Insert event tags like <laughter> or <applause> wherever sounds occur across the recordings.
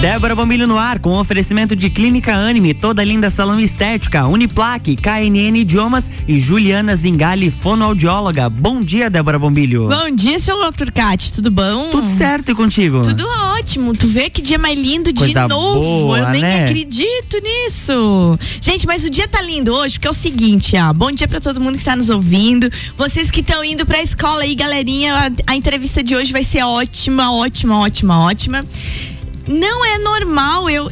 Débora Bombilho no ar, com oferecimento de Clínica Anime, toda linda salão estética, Uniplaque, KNN Idiomas e Juliana Zingali, fonoaudióloga. Bom dia, Débora Bombilho. Bom dia, seu Turcati, tudo bom? Tudo certo e contigo? Tudo ótimo. Tu vê que dia mais lindo Coisa de novo. boa, Eu nem né? acredito nisso. Gente, mas o dia tá lindo hoje, porque é o seguinte, ó. Bom dia pra todo mundo que tá nos ouvindo. Vocês que estão indo pra escola aí, galerinha, a, a entrevista de hoje vai ser ótima, ótima, ótima, ótima. Não é normal eu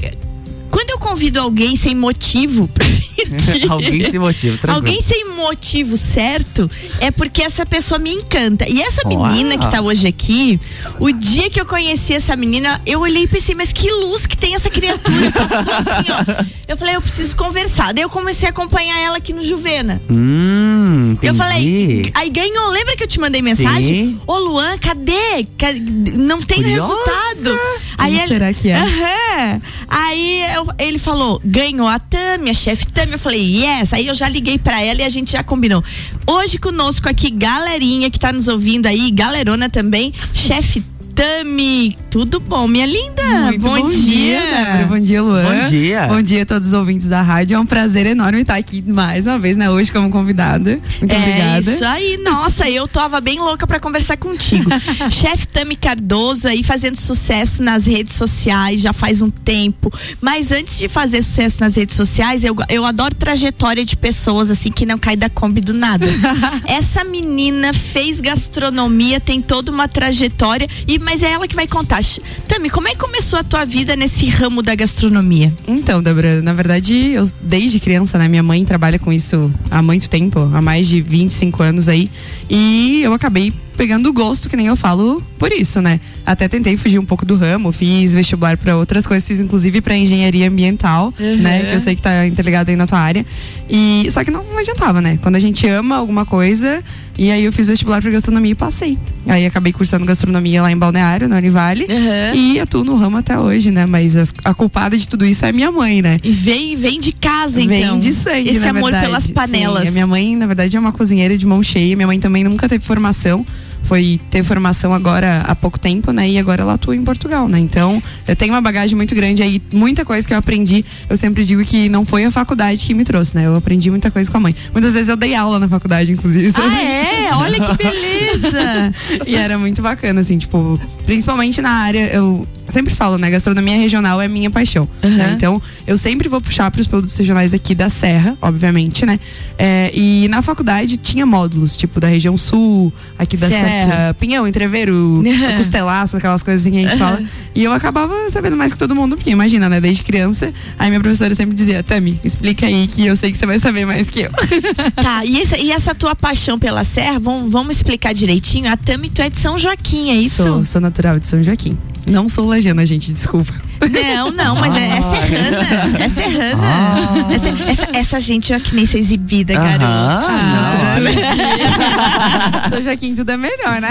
quando eu convido alguém sem motivo pra vir <laughs> Alguém se motiva, tranquilo. Alguém sem motivo certo é porque essa pessoa me encanta. E essa Uau. menina que tá hoje aqui, o dia que eu conheci essa menina, eu olhei e pensei, mas que luz que tem essa criatura. Passou assim, ó. Eu falei, eu preciso conversar. Daí eu comecei a acompanhar ela aqui no Juvena. Hum, entendi. Eu falei, aí ganhou. Lembra que eu te mandei mensagem? Sim. Ô, Luan, cadê? Ca- Não tem Curiosa. resultado. Aí Como ele, será que é? Aham. Aí eu- ele falou, ganhou a Tami, a chefe Tami. Eu falei, yes. Aí eu já liguei pra ela e a gente já combinou. Hoje conosco aqui, galerinha que tá nos ouvindo aí, galerona também, chefe Tami. Tudo bom, minha linda? Muito bom, dia, Débora. Bom dia, Luan. Bom dia. Bom dia a todos os ouvintes da rádio. É um prazer enorme estar aqui mais uma vez, né? Hoje como convidada. Muito é obrigada. isso aí, nossa, eu tava bem louca pra conversar contigo. <laughs> Chefe Tami Cardoso aí fazendo sucesso nas redes sociais já faz um tempo. Mas antes de fazer sucesso nas redes sociais, eu, eu adoro trajetória de pessoas assim que não cai da Kombi do nada. <laughs> Essa menina fez gastronomia, tem toda uma trajetória, e mas é ela que vai contar. Tami, como é que começou a tua vida nesse ramo da gastronomia? Então, Débora, na verdade, eu desde criança, né? Minha mãe trabalha com isso há muito tempo, há mais de 25 anos aí. E eu acabei pegando o gosto, que nem eu falo, por isso, né? Até tentei fugir um pouco do ramo, fiz vestibular para outras coisas, fiz inclusive para engenharia ambiental, né? Que eu sei que tá interligado aí na tua área. E só que não adiantava, né? Quando a gente ama alguma coisa, e aí eu fiz vestibular para gastronomia e passei. Aí acabei cursando gastronomia lá em Balneário, na Univale. Uhum. E atuo no ramo até hoje, né? Mas as- a culpada de tudo isso é minha mãe, né? E vem, vem de casa, então. Vem de sangue, Esse amor verdade. pelas panelas. Sim, a minha mãe, na verdade, é uma cozinheira de mão cheia. Minha mãe também nunca teve formação. Foi ter formação agora há pouco tempo, né? E agora ela atua em Portugal, né? Então, eu tenho uma bagagem muito grande aí, muita coisa que eu aprendi. Eu sempre digo que não foi a faculdade que me trouxe, né? Eu aprendi muita coisa com a mãe. Muitas vezes eu dei aula na faculdade, inclusive. Ah, é? Olha que beleza! <laughs> E era muito bacana, assim, tipo, principalmente na área, eu sempre falo, né? Gastronomia regional é minha paixão. Uhum. né? Então, eu sempre vou puxar para os produtos regionais aqui da Serra, obviamente, né? É, e na faculdade tinha módulos, tipo, da região sul, aqui da Certo. Serra, Pinhão, Entreveiro. <laughs> Costelaço, aquelas coisas assim que a gente fala. E eu acabava sabendo mais que todo mundo, porque imagina, né? Desde criança, aí minha professora sempre dizia, Tami, explica aí que eu sei que você vai saber mais que eu. <laughs> tá, e essa, e essa tua paixão pela serra, vamos, vamos explicar direitinho? A Tami, tu é de São Joaquim, é isso? Sou, sou natural de São Joaquim. Não sou lajana, gente, desculpa. Não, não, mas é, é serrana. É serrana. Ah. Essa, essa, essa gente é que nem ser exibida, garoto. Ah, <laughs> São Joaquim tudo é melhor, né?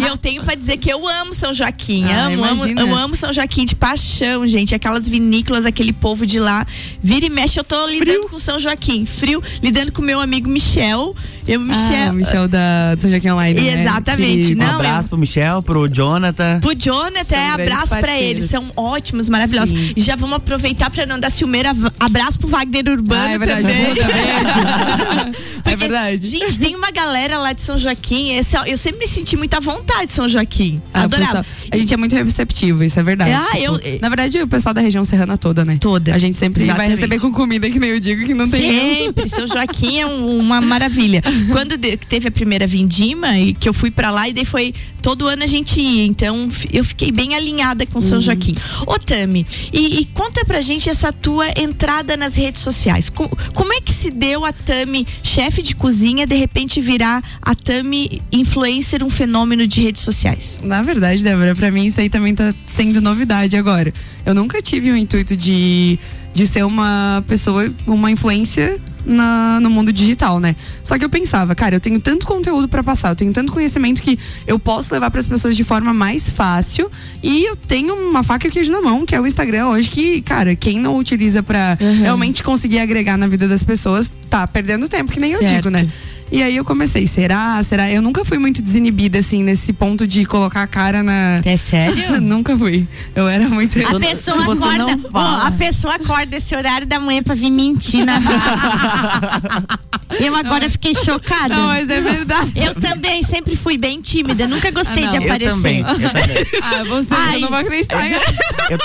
E eu tenho pra dizer que eu amo São Joaquim. Ah, amo, amo, eu amo São Joaquim de paixão, gente. Aquelas vinícolas, aquele povo de lá. Vira e mexe, eu tô lidando com São Joaquim. Frio, lidando com meu amigo Michel. Eu, Michel. Ah, Michel da do São Joaquim Online. né? Exatamente, Que- Um Não, abraço eu- pro Michel, pro Jonathan. Pro Jonathan, São é, abraço pra parceiros. Eles. São ótimos, maravilhosos. Sim. E já vamos aproveitar pra não dar ciumeira. Abraço pro Wagner Urbano Ah, é verdade. também. Muda, <laughs> é Porque, verdade. Gente, tem uma galera lá de São Joaquim. Esse, eu sempre me senti muita vontade de São Joaquim. Ah, Adorava. pessoal- a gente é muito receptivo, isso é verdade. Ah, eu- na verdade, o pessoal da região serrana toda, né? Toda. A gente sempre vai Exatamente. receber com comida, que nem eu digo, que não tem. Sempre, São Joaquim é um- uma maravilha. Quando teve a primeira vindima e que eu fui pra lá e daí foi todo ano a gente ia, então eu fiquei bem alinhada com Uhum. São Joaquim. Ô Tami, e, e conta pra gente essa tua entrada nas redes sociais. Co- como é que se deu a Tami, chefe de cozinha, de repente virar a Tami influencer, um fenômeno de redes sociais? Na verdade, Débora, pra mim isso aí também tá sendo novidade agora. Eu nunca tive o intuito de, de ser uma pessoa, uma influência na- no mundo digital, né? Só que eu pensava, cara, eu tenho tanto conteúdo pra passar, eu tenho tanto conhecimento que eu posso levar pras pessoas de forma mais fácil e eu tenho uma faca e queijo na mão, que é o Instagram hoje, que, cara, quem não utiliza pra Uhum. realmente conseguir agregar na vida das pessoas, tá perdendo tempo, que nem eu Certo. digo, né? E aí eu comecei, será? Será? Eu nunca fui muito desinibida, assim, nesse ponto de colocar a cara na. É <laughs> sério? nunca fui. Eu era muito. A pessoa acorda. Oh, a pessoa acorda esse horário da manhã pra vir mentir na <laughs> Eu agora fiquei chocada. Não, mas é verdade. Eu também sempre fui bem tímida, nunca gostei Ah, de não. aparecer. Eu também, eu também. Ah, você Ai. eu não vou acreditar. Eu, eu,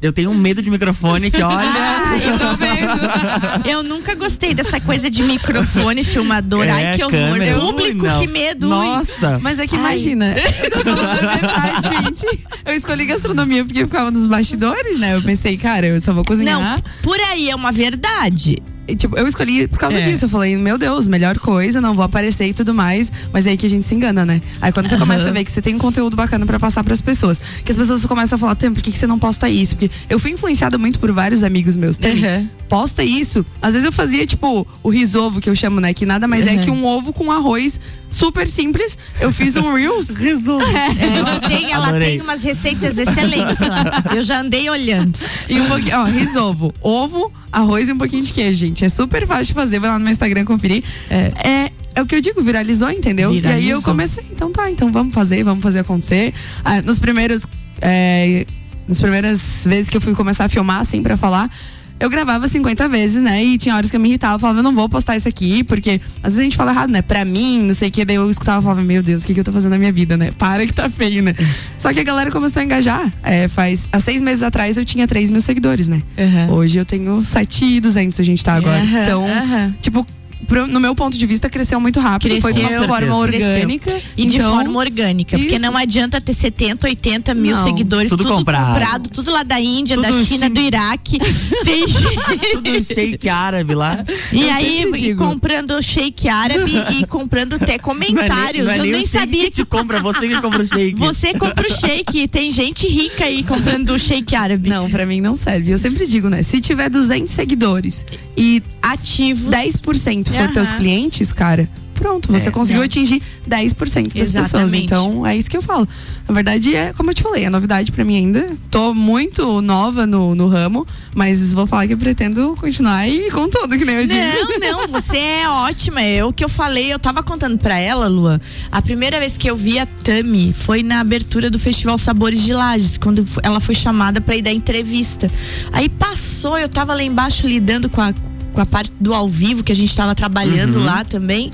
eu tenho um medo de microfone que olha. <laughs> eu tô vendo. Eu nunca gostei dessa coisa de microfone, filmador. Ai, É, que horror. câmera. Público, Ui, que medo. ui. Nossa. Mas é que Ai. imagina, <laughs> eu tô falando a verdade, gente. Eu escolhi gastronomia porque eu ficava nos bastidores, né? Eu pensei, cara, eu só vou cozinhar. Não, por aí é uma verdade. E, tipo, eu escolhi por causa É. disso. Eu falei, meu Deus, melhor coisa, não vou aparecer e tudo mais. Mas é aí que a gente se engana, né? Aí quando você começa a ver que você tem um conteúdo bacana pra passar pras pessoas, que as pessoas começam a falar, Tem, por que, que você não posta isso? Porque eu fui influenciada muito por vários amigos meus. Tami, Uhum. posta isso. Às vezes eu fazia, tipo, o risovo que eu chamo, né? Que nada mais é Uhum. que um ovo com arroz super simples. Eu fiz um Reels. <laughs> Resolve. Ela tem, ela Adorei. tem umas receitas excelentes lá. Eu já andei olhando. E um pouquinho, ó, risovo, ovo, arroz e um pouquinho de queijo, gente. É super fácil de fazer, vai lá no meu Instagram conferir. É, é, o que eu digo, viralizou, entendeu? E aí eu Viralizou. comecei, então tá, então vamos fazer, vamos fazer acontecer. Ah, nos primeiros. É, nas primeiras vezes que eu fui começar a filmar, assim, pra falar. Eu gravava 50 vezes, né? E tinha horas que eu me irritava, eu falava, eu não vou postar isso aqui, porque às vezes a gente fala errado, né? Pra mim, não sei o que, daí eu escutava e falava, meu Deus, o que, que eu tô fazendo na minha vida, né? Para que tá feio, né? <laughs> Só que a galera começou a engajar. É, faz. Há seis meses atrás eu tinha 3 mil seguidores, né? Hoje eu tenho 7,200 a gente tá agora. Aham, então, aham. tipo, pro- no meu ponto de vista, cresceu muito rápido. foi de Cresceu, uma forma orgânica. E de então, forma orgânica. Porque isso. não adianta ter 70, 80 mil Não, seguidores, tudo tudo, comprado. tudo lá da Índia, Tudo da China, sim. do Iraque. <laughs> Tem gente. Tudo shake árabe lá. E Eu aí, e comprando shake árabe <laughs> e comprando até comentários. Não é nem, não é Eu nem sabia que te compra, você que compra o <laughs> shake. Você compra o shake. Tem gente rica aí comprando o shake árabe. Não, pra mim não serve. Eu sempre digo, né? Se tiver 200 seguidores e Ativos. 10% for Aham. teus clientes, cara, pronto, você É. conseguiu Não. atingir 10% das pessoas. Exatamente. Então, é isso que eu falo. Na verdade, é como eu te falei, é novidade pra mim ainda. Tô muito nova no, no ramo, mas vou falar que eu pretendo continuar aí com tudo, que nem eu digo. Não, não, você é ótima. É o que eu falei, eu tava contando pra ela, Lua. A primeira vez que eu vi a Tami foi na abertura do Festival Sabores de Lages, quando ela foi chamada pra ir dar entrevista. Aí passou, eu tava lá embaixo lidando com a, com a parte do ao vivo, que a gente tava trabalhando Uhum. lá também.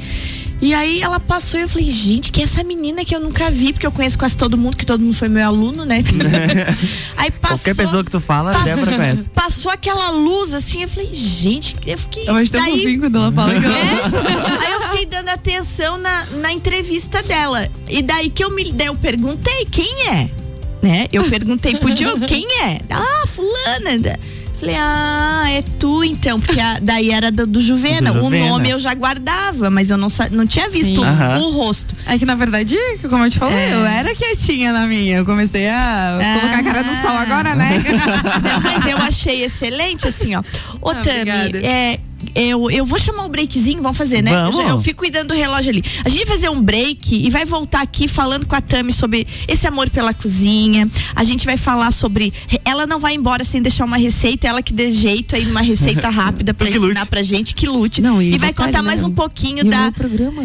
E aí ela passou e eu falei, gente, que é essa menina que eu nunca vi, porque eu conheço quase todo mundo, que todo mundo foi meu aluno, né? <laughs> aí passou. Qualquer pessoa que tu fala, a Passou, Débora conhece. passou aquela luz assim, eu falei, gente, eu fiquei. Eu acho tão daí- fofinho quando ela fala que ela... é. Aí eu fiquei dando atenção na, na entrevista dela. E daí que eu me daí eu perguntei quem é. Né? Eu perguntei pro Diogo quem é. Ah, fulana. Falei, ah, é tu então, porque a- daí era do, do Juvena. Do O Juvena. nome eu já guardava, mas eu não, não tinha visto o- o rosto. É que na verdade, como eu te falei, É. eu era quietinha na minha. Eu comecei a colocar a cara no sol agora, né? <laughs> Mas eu achei excelente, assim, ó. Ô, Ah, Tami, obrigada. é, eu, eu vou chamar o breakzinho, vamos fazer, né? Vamos. Eu, eu fico cuidando do relógio ali. A gente vai fazer um break e vai voltar aqui falando com a Tami sobre esse amor pela cozinha. A gente vai falar sobre. Ela não vai embora sem deixar uma receita, ela que dê jeito aí, uma receita <laughs> rápida pra ensinar lute. pra gente, que lute. Não, e e vai contar né? mais um pouquinho E da.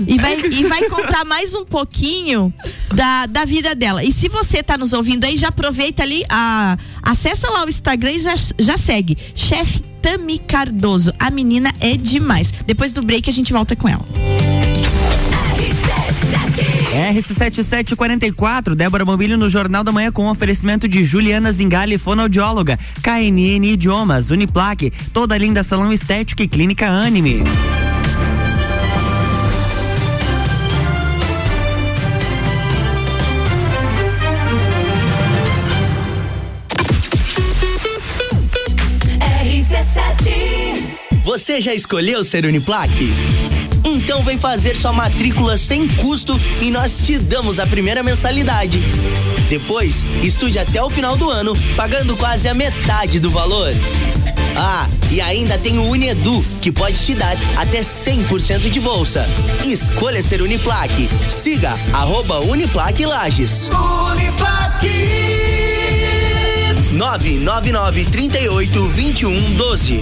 E vai, e vai contar mais um pouquinho da, da vida dela. E se você tá nos ouvindo aí, já aproveita ali, a, acessa lá o Instagram e já, já segue. Chefe Tami Cardoso. A menina é demais. Depois do break a gente volta com ela. RC7744, Débora Mobílio no Jornal da Manhã com oferecimento de Juliana Zingali, fonoaudióloga, KNN Idiomas, Uniplaque, toda linda salão estética e clínica Anime. Você já escolheu ser Uniplaque? Então vem fazer sua matrícula sem custo e nós te damos a primeira mensalidade. Depois, estude até o final do ano, pagando quase a metade do valor. Ah, e ainda tem o Unedu, que pode te dar até 100% de bolsa. Escolha ser Uniplaque. Siga arroba Uniplaque Lages. Uniplaque! 999 38 21 12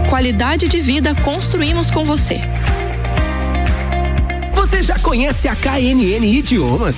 qualidade de vida construímos com você. Você já conhece a KNN Idiomas?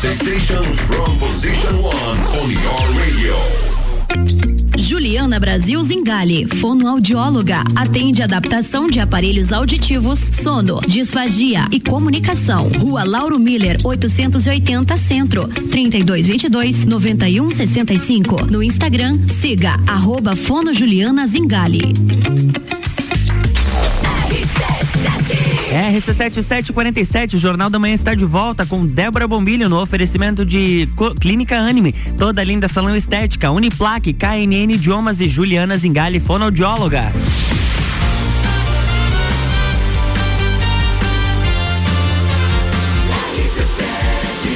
The station from position one on your radio. Juliana Brasil Zingale, fonoaudióloga, atende adaptação de aparelhos auditivos, sono, disfagia e comunicação. Rua Lauro Miller, 880 Centro, 3222 9165. No Instagram, siga arroba Fono Juliana Zingale. RC7747, o Jornal da Manhã está de volta com Débora Bombilho no oferecimento de Clínica Anime, toda linda salão estética, Uniplaque, KNN Idiomas e Juliana Zingale, fonoaudióloga.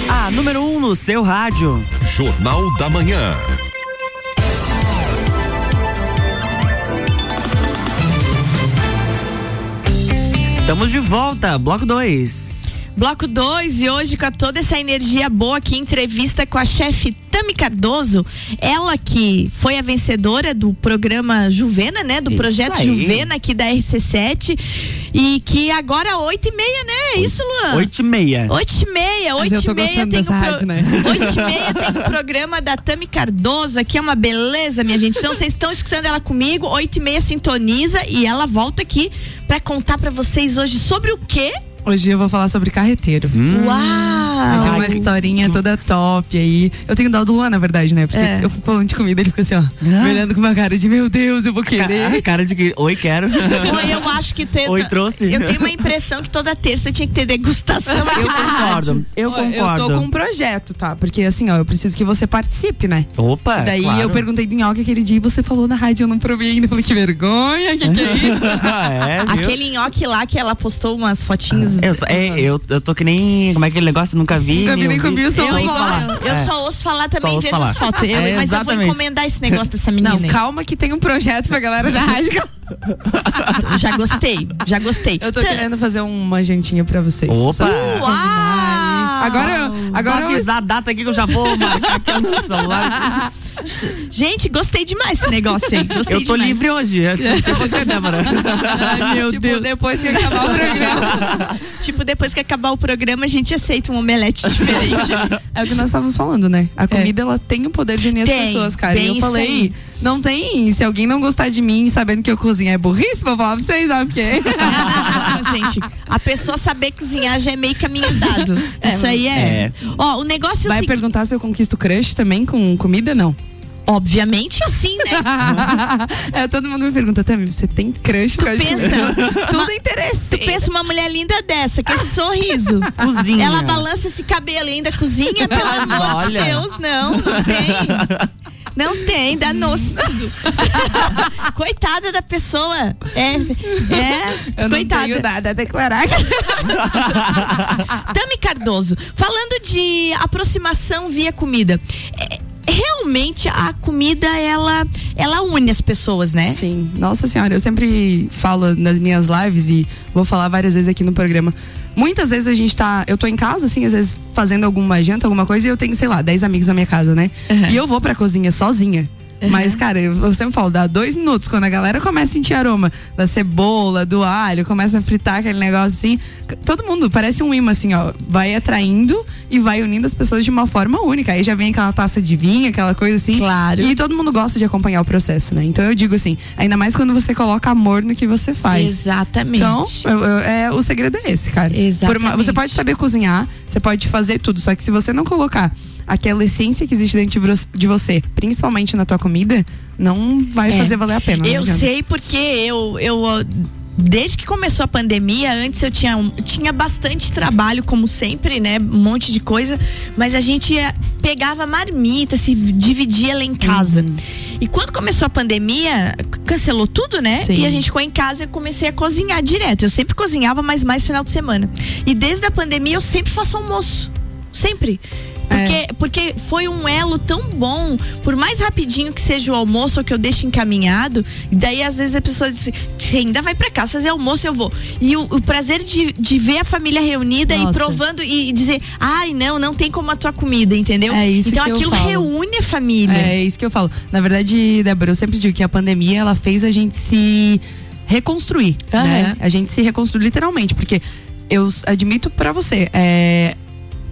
A número 1 um no seu rádio. Jornal da Manhã. Estamos de volta, bloco 2. Bloco 2 e hoje com toda essa energia boa aqui, entrevista com a chefe Tami Cardoso, ela que foi a vencedora do programa Juvena, né? Do Isso projeto aí. Juvena aqui da RC7 e que agora oito e meia, né? É isso, Luan? 8 e meia. Oito e meia, oito e meia tem o pro- rádio, né? <laughs> Oito e meia tem o programa da Tami Cardoso, aqui é uma beleza, minha gente. Então vocês estão escutando ela comigo, oito e meia sintoniza e ela volta aqui pra contar pra vocês hoje sobre o quê? Hoje eu vou falar sobre carreteiro. Uau! Eu tenho uma historinha toda top aí. Eu tenho dó do Luan, na verdade, né? Porque É. eu fui falando de comida, ele ficou assim, ó, me olhando com uma cara de meu Deus, eu vou Ca- querer. cara de que. Oi, quero. <laughs> Oi, eu acho que tem. Oi, trouxe. Eu tenho uma impressão que toda terça tinha que ter degustação <laughs> Eu concordo. Eu concordo. Eu tô com um projeto, tá? Porque assim, ó, eu preciso que você participe, né? Opa! Daí claro. eu perguntei do nhoque aquele dia e você falou na rádio, eu não provei ainda. Eu falei, que vergonha, que que é isso? <laughs> é? Aquele nhoque lá que ela postou umas fotinhos. Eu, sou- é, eu, eu tô que nem. Como é aquele negócio? Nunca vi. Nunca vi, nem comi, eu só ouço falar. eu É. só ouço falar também ouço vejo falar. as fotos. Eu- É, mas eu vou exatamente. encomendar esse negócio dessa menina. Não, aí. calma que tem um projeto pra galera da rádio. <laughs> Já gostei, já gostei. Eu tô querendo fazer uma jantinha pra vocês. Opa! Uau! Agora, eu- agora Só eu avisar a data aqui que eu já vou marcar aqui no celular. <laughs> Gente, gostei demais esse negócio aí. Gostei Eu tô demais. livre hoje. Se se você, Débora. <laughs> Ai, meu tipo, Deus. depois que acabar o programa. <laughs> Tipo, depois que acabar o programa, a gente aceita um omelete diferente. É o que nós estávamos falando, né? A comida, ela tem o poder de unir as Tem, pessoas, cara. tem E eu falei, não tem. Se alguém não gostar de mim sabendo que eu cozinho é burrice, vou falar pra vocês, sabe por quê? Não, <laughs> gente, a pessoa saber cozinhar já é meio caminho dado. Isso aí é. É. Ó, o negócio é o Vai seguinte, perguntar se eu conquisto crush também com comida? Não. Obviamente sim, né? <laughs> é, todo mundo me pergunta, Tami, você tem crush com a pensa- <laughs> Tudo interesse. Tu pensa uma mulher linda dessa, com esse sorriso. Cozinha. Ela balança esse cabelo e ainda cozinha, <laughs> pelo amor de Olha. Deus, não, não tem. Não tem, danou-se tudo. Coitada da pessoa. É, é Eu não coitada. tenho nada a declarar. Tami Cardoso, falando de aproximação via comida. Realmente a comida ela ela une as pessoas, né? Sim, nossa senhora, eu sempre falo nas minhas lives e vou falar várias vezes aqui no programa. Muitas vezes a gente tá. Eu tô em casa, assim, às vezes fazendo alguma janta, alguma coisa, e eu tenho, sei lá, 10 amigos na minha casa, né? Uhum. E eu vou pra cozinha sozinha. <laughs> Mas, cara, eu sempre falo, dá dois minutos, quando a galera começa a sentir aroma da cebola, do alho, começa a fritar aquele negócio assim, todo mundo parece um imã assim, ó, vai atraindo e vai unindo as pessoas de uma forma única. Aí já vem aquela taça de vinho, aquela coisa assim. Claro. E todo mundo gosta de acompanhar o processo, né? Então eu digo assim, ainda mais quando você coloca amor no que você faz. Exatamente. Então, eu- eu- é, o segredo é esse, cara. Exatamente. Uma- você pode saber cozinhar, você pode fazer tudo, só que se você não colocar aquela essência que existe dentro de vo- de você, principalmente na tua comida, não vai É. fazer valer a pena. não Eu sei porque eu, eu desde que começou a pandemia, antes eu tinha, tinha bastante trabalho, como sempre, né? Um monte de coisa, mas a gente ia- pegava marmita, se dividia lá em casa. Uhum. E quando começou a pandemia, cancelou tudo, né? Sim. E a gente ficou em casa e comecei a cozinhar direto. Eu sempre cozinhava, mas mais final de semana. E desde a pandemia eu sempre faço almoço. Sempre. Porque, É. porque foi um elo tão bom, por mais rapidinho que seja o almoço ou que eu deixe encaminhado, e daí às vezes a pessoa diz, você ainda vai pra casa fazer almoço, eu vou. E o, o prazer de, de ver a família reunida Nossa. e provando e dizer, ai não, não tem como a tua comida, entendeu? É isso então que eu aquilo falo. reúne a família. É isso que eu falo. Na verdade, Débora, eu sempre digo que a pandemia ela fez a gente se reconstruir, né? A gente se reconstruir literalmente, porque eu admito pra você, é,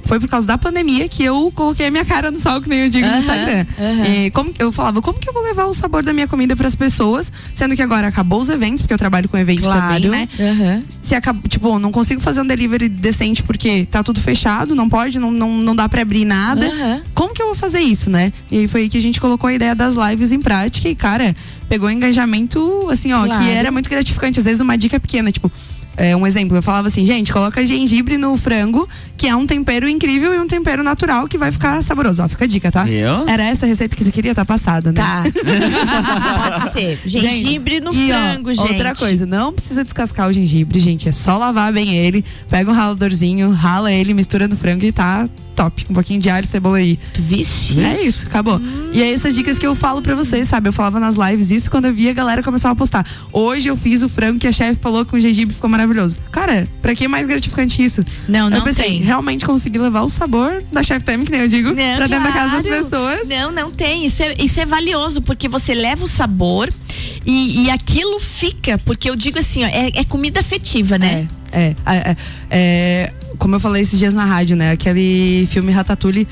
foi por causa da pandemia que eu coloquei a minha cara no sol, que nem eu digo no Aham, Instagram. aham. E como eu falava, como que eu vou levar o sabor da minha comida pras pessoas, sendo que agora acabou os eventos, porque eu trabalho com evento também, né? Aham. se acaba, tipo, não consigo fazer um delivery decente porque tá tudo fechado, não pode, não, não, não dá pra abrir nada. Como que eu vou fazer isso, né? E aí foi aí que a gente colocou a ideia das lives em prática e, cara, pegou um engajamento, assim, ó, Claro. que era muito gratificante. Às vezes uma dica pequena, tipo. É, um exemplo, eu falava assim, gente, coloca gengibre no frango, que é um tempero incrível e um tempero natural que vai ficar saboroso. Ó, fica a dica, tá? Viu? Era essa a receita que você queria, tá passada, né? Tá. <laughs> Pode ser. Gengibre no E, ó, frango, gente. Outra coisa, não precisa descascar o gengibre, gente. É só lavar bem ele, pega um raladorzinho, rala ele, mistura no frango e tá top. Com um pouquinho de alho, cebola aí. Tu visse? É isso, acabou. E é essas dicas que eu falo pra vocês, sabe? Eu falava nas lives isso quando eu via a galera começar a postar. Hoje eu fiz o frango que a chefe falou com o gengibre ficou maravilhoso. Cara, pra que mais gratificante isso? Não, não eu pensei, tem. realmente consegui levar o sabor da chef time, que nem eu digo, Não, pra dentro da casa das claro. pessoas. Não, não tem. Isso é, isso é valioso, porque você leva o sabor e, e aquilo fica. Porque eu digo assim, ó, é, é comida afetiva, né? É, é, é, é, como eu falei esses dias na rádio, né? Aquele filme Ratatouille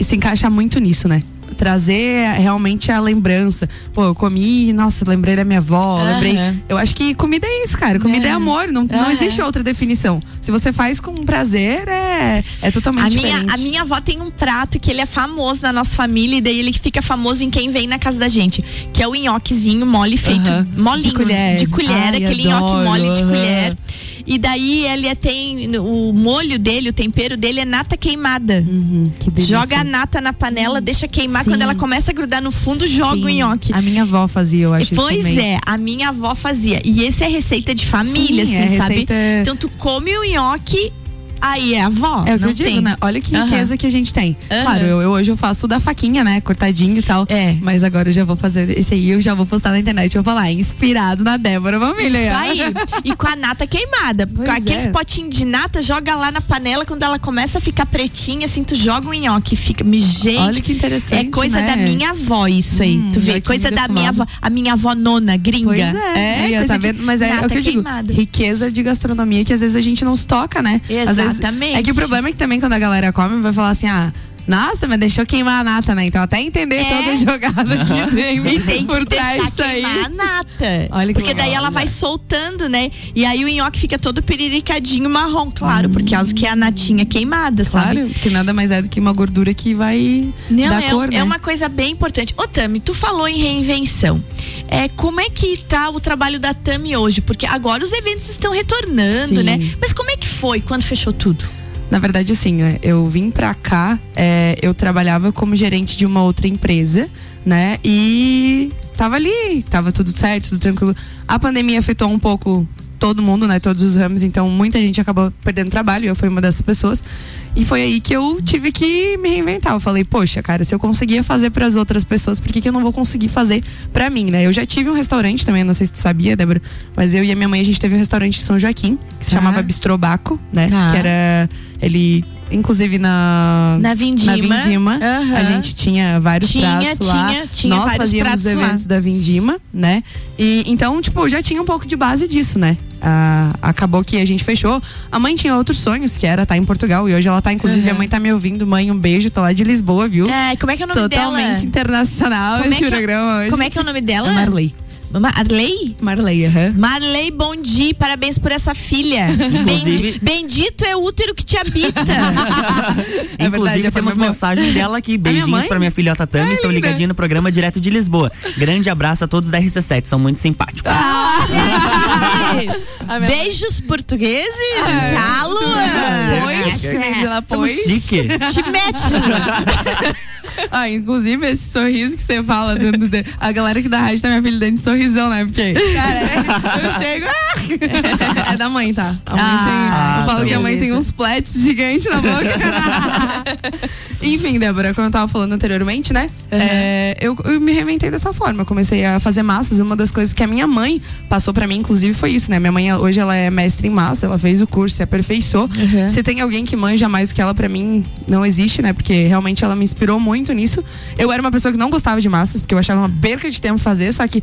se encaixa muito nisso, né? Trazer realmente a lembrança. Pô, eu comi, nossa, lembrei da minha avó, Aham. lembrei. Eu acho que comida é isso, cara. Comida é, É. amor, não, não Aham. existe outra definição. Se você faz com prazer, é, é totalmente A minha, diferente. a minha avó tem um prato que ele é famoso na nossa família e daí ele fica famoso em quem vem na casa da gente, que é o nhoquezinho mole feito, Aham. molinho, De colher. de colher, Ai, aquele adoro, nhoque mole de colher. E daí ele é- tem o molho dele, o tempero dele é nata queimada. Uhum, que. Joga a nata na panela, deixa queimar. Sim. Quando ela começa a grudar no fundo, joga o Sim. nhoque. A minha avó fazia, eu acho Pois é, a minha avó fazia. E esse é receita de família, Sim, assim, é sabe? receita- Então tu come o nhoque, aí é a avó. É o que eu digo, tem. né? Olha que riqueza que a gente tem. Aham. Claro, eu, eu hoje eu faço da faquinha, né? Cortadinho e tal. É. Mas agora eu já vou fazer esse aí, eu já vou postar na internet. Eu vou falar, inspirado na Débora Família. Isso aí. E com a nata queimada. Pois com aqueles é. potinhos de nata, joga lá na panela. Quando ela começa a ficar pretinha, assim, tu joga o nhoque. Fica. Gente. Olha que interessante, É coisa né? da minha avó, isso aí. Hum, tu vê, coisa da minha avó. A minha avó nona, gringa. Pois é, coisa tá vendo? Mas é, é o que eu digo, riqueza de gastronomia que às vezes a gente não se toca, né? Às vezes- Exatamente. é que o problema é que também quando a galera come, vai falar assim, ah, nossa, mas deixou queimar a nata, né? Então até entender É. toda a jogada que tem, E tem por que trás deixar disso aí. queimar a nata. Olha que porque legal, daí ela vai soltando, né? E aí o nhoque fica todo piriricadinho marrom, claro, por causa que é a natinha queimada, sabe? Claro, porque nada mais é do que uma gordura que vai Não, dar é, cor, né? é uma coisa bem importante. Ô, Tami, tu falou em reinvenção. É, como é que tá o trabalho da Tami hoje? Porque agora os eventos estão retornando, Sim. né? Mas como é que foi quando fechou tudo? Na verdade, assim, né, eu vim pra cá, é, eu trabalhava como gerente de uma outra empresa, né? E tava ali, tava tudo certo, tudo tranquilo. A pandemia afetou um pouco todo mundo, né? Todos os ramos, então muita gente acabou perdendo trabalho, eu fui uma dessas pessoas. E foi aí que eu tive que me reinventar. Eu falei, poxa, cara, se eu conseguia fazer para as outras pessoas, por que, que eu não vou conseguir fazer pra mim, né? Eu já tive um restaurante também, não sei se tu sabia, Débora, mas eu e a minha mãe, a gente teve um restaurante em São Joaquim, que se Tá. chamava Bistrobaco, né? Tá. Que era. Ele inclusive na Na Vindima. na Vindima, Aham. a gente tinha vários Tinha, pratos lá. tinha, tinha Nós fazíamos os pratos lá. eventos da Vindima, né? E então, tipo, já tinha um pouco de base disso, né? Ah, acabou que a gente fechou. A mãe tinha outros sonhos, que era estar em Portugal. E hoje ela tá, inclusive, Aham. a mãe tá me ouvindo. Mãe, um beijo, tá lá de Lisboa, viu? É, como é que é o nome Totalmente dela? internacional Como é esse que é- programa hoje. Como é que é o nome dela? É Marley. Marley? Marley, aham. Marley, bom dia, parabéns por essa filha. Inclusive- Bendi- Bendito é o útero que te habita. <laughs> É verdade, Inclusive, foi temos meu- mensagem dela aqui. minha Beijinhos pra minha filhota Tami. Ai, Estão linda. ligadinhos no programa direto de Lisboa. Grande abraço a todos da RC7. São muito simpáticos. A minha <laughs> Beijos portugueses. Alô. Pois, que nem diz ela, Tamo pois. chique. Te mete. <laughs> <laughs> Ah, inclusive esse sorriso que você fala. A galera que da rádio tá me apelidando de sorrisão, né? Porque, <laughs> cara, eu chego. ah! <laughs> É da mãe, tá? A mãe Ah, tem, eu falo tá que a mãe tem beleza. uns plets gigantes na boca. Enfim, Débora, como eu tava falando anteriormente, né? É, eu, eu me reinventei dessa forma. Eu comecei a fazer massas. Uma das coisas que a minha mãe passou pra mim, inclusive, foi isso, né? Minha mãe, hoje, ela é mestre em massa. Ela fez o curso, se aperfeiçoou. Uhum. Se tem alguém que manja mais do que ela, pra mim, não existe, né? Porque realmente ela me inspirou muito nisso. Eu era uma pessoa que não gostava de massas, porque eu achava uma perca de tempo fazer, só que.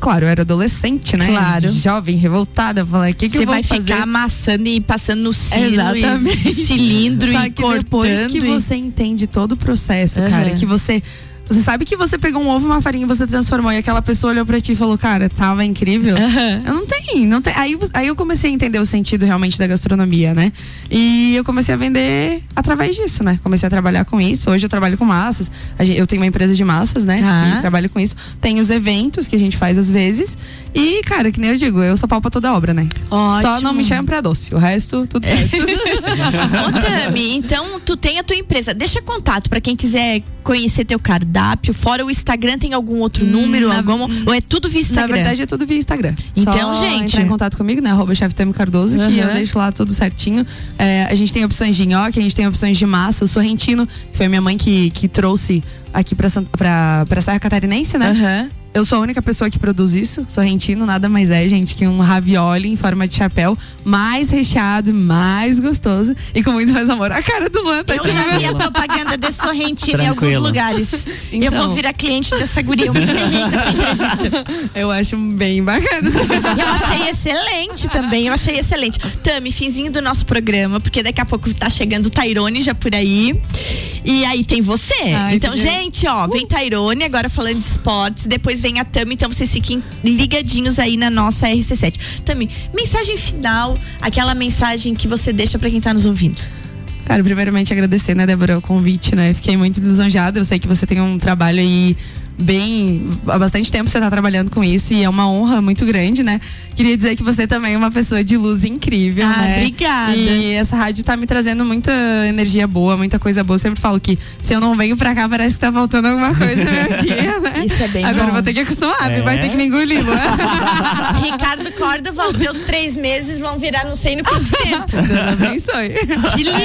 Claro, eu era adolescente, né? Claro. Jovem, revoltada. Falei, o que, que Você eu vou vai fazer? ficar amassando e passando no silo Exatamente. e cilindro Só e que cortando. depois que e- você entende todo o processo, cara, Aham. que você você sabe que você pegou um ovo, uma farinha e você transformou e aquela pessoa olhou pra ti e falou, cara, tava incrível. Aham. Eu não tem, não tem. Aí, aí eu comecei a entender o sentido realmente da gastronomia, né? E eu comecei a vender através disso, né? Comecei a trabalhar com isso. Hoje eu trabalho com massas. Eu tenho uma empresa de massas, né? Tá. Que trabalho com isso. Tem os eventos que a gente faz às vezes. E, cara, que nem eu digo, eu sou pau pra toda obra, né? Só Ótimo. não me chama pra doce. O resto, tudo <laughs> certo. Ô, Tami, então tu tem a tua empresa. Deixa contato pra quem quiser conhecer teu cardápio. Fora o Instagram, tem algum outro número? na- algum, ou é tudo via Instagram? Na verdade, é tudo via Instagram. Então, Só gente- entrar em contato comigo, né? Arroba Tami Cardoso, que Aham. eu deixo lá tudo certinho. É, a gente tem opções de nhoque, a gente tem opções de massa. O sorrentino, que foi minha mãe que, que trouxe aqui pra, pra, pra Serra Catarinense, né? Aham. Eu sou a única pessoa que produz isso. Sorrentino nada mais é, gente, que um ravioli em forma de chapéu, mais recheado, mais gostoso e com muito mais amor. A cara do Luan tá Eu já vi a propaganda de Sorrentino em alguns Tranquilo. lugares. eu Então. vou virar cliente dessa guria. Eu me. <laughs> Eu acho bem bacana. Eu achei excelente também, eu achei excelente. Tami, finzinho do nosso programa, porque daqui a pouco tá chegando o Tairone já por aí. E aí tem você. Ai, então, Uh. gente, ó, vem Tairone, agora falando de esportes, depois vem a Tami, então vocês fiquem ligadinhos aí na nossa RC7. Tami, mensagem final, aquela mensagem que você deixa pra quem tá nos ouvindo. Cara, primeiramente agradecer, né, Débora, o convite, né? Fiquei muito lisonjeada. Eu sei que você tem um trabalho aí bem. Há bastante tempo você tá trabalhando com isso e é uma honra muito grande, né? Queria dizer que você também é uma pessoa de luz incrível, Ah, né? obrigada. E essa rádio tá me trazendo muita energia boa, muita coisa boa. Eu sempre falo que se eu não venho pra cá, parece que tá faltando alguma coisa no meu dia, <laughs> né? Isso é bem Agora bom. eu vou ter que acostumar, É. vai ter que me engolir, não é? <laughs> Ricardo Córdova, teus três meses vão virar não sei no quanto tempo. <laughs> Deus abençoe. Te liga,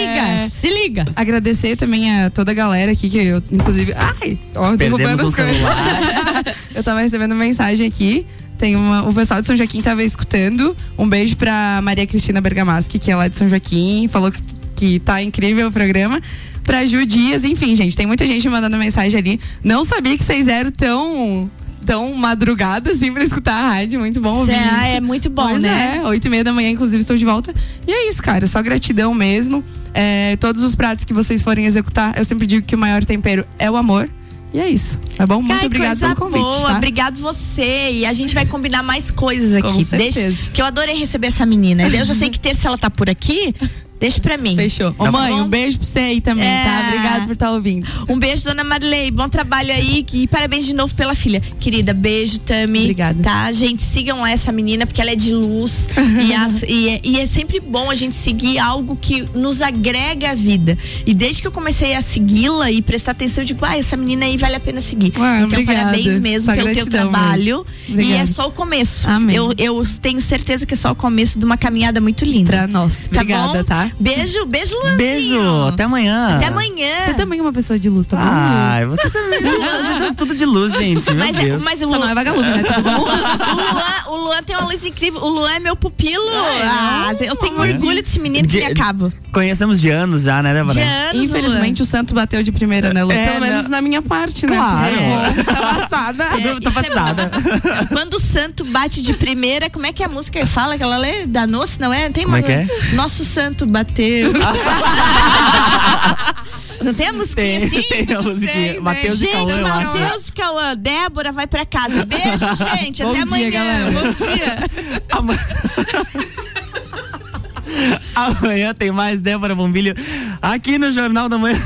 É. se liga. agradecer também a toda a galera aqui que eu, inclusive. Ai, ó, derrubando as coisas. <laughs> eu tava recebendo mensagem aqui. Tem uma, o pessoal de São Joaquim tava escutando. Um beijo pra Maria Cristina Bergamaschi, que é lá de São Joaquim. Falou que, que tá incrível o programa. Pra Ju Dias, enfim, gente, tem muita gente mandando mensagem ali. Não sabia que vocês eram tão. Tão madrugada assim pra escutar a rádio, muito bom ouvir. Isso. é muito bom, Pois né? É, oito e meia da manhã, inclusive, estou de volta. E é isso, cara. Só gratidão mesmo. É, todos os pratos que vocês forem executar, eu sempre digo que o maior tempero é o amor. E é isso, tá bom? Muito obrigada pelo convite, boa, tá? obrigado você. E a gente vai combinar mais coisas Com aqui. certeza. Deixa, que eu adorei receber essa menina. Eu já sei que terça ela tá por aqui. <laughs> Deixa pra mim. Fechou. Ô, Tá mãe, bom? um beijo pra você aí também, É. tá? Obrigado por estar ouvindo. Um beijo, dona Marley. Bom trabalho aí e parabéns de novo pela filha. Querida, beijo, Tami. Obrigada. Tá, gente, sigam essa menina porque ela é de luz. e, as- <laughs> e é, e é sempre bom a gente seguir algo que nos agrega a vida. E desde que eu comecei a segui-la e prestar atenção, eu digo, ah, essa menina aí vale a pena seguir. Ué, então, obrigada. parabéns mesmo Só pelo teu trabalho. E é só o começo. Amém. Eu, eu tenho certeza que é só o começo de uma caminhada muito linda. Pra nós. Tá Obrigada, bom? tá? Beijo, beijo, Luanzinho. Beijo, até amanhã. Até amanhã. Você também é uma pessoa de luz, tá bom? Ai, você também. <laughs> Você tá tudo de luz, gente. Meu Mas, é- Deus. mas o Só não é vagalume, né? Tudo bom? <laughs> O Luan, o Luan tem uma luz incrível. O Luan é meu pupilo. Ah, Ah, eu tenho é? orgulho desse menino que De- me acaba. Conhecemos de anos já, né, Débora? De anos, Infelizmente o santo bateu de primeira, né, Lu? É, Pelo menos não. na minha parte, né? Claro. Tá passada. <laughs> Luan. É passada. bom. Quando o santo bate de primeira, como é que a música fala? Aquela lê da noce, não é? Tem Como uma... é que é? Nosso santo bateu. <laughs> não tem a musiquinha Tem, assim? tem a musiquinha. Tem, Matheus e Gente, Cauã, eu acho. Matheus e Cauã, Débora vai pra casa. <laughs> Beijo, gente. Bom Até dia, amanhã. galera. Bom dia. <laughs> Ama- Amanhã tem mais Débora Bombilho aqui no Jornal da Manhã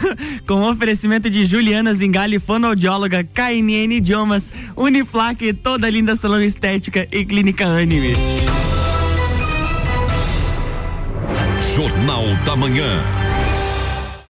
com oferecimento de Juliana Zingali, fonoaudióloga, KNN Idiomas, Uniflac, toda linda salão estética e clínica Anime. Jornal da Manhã.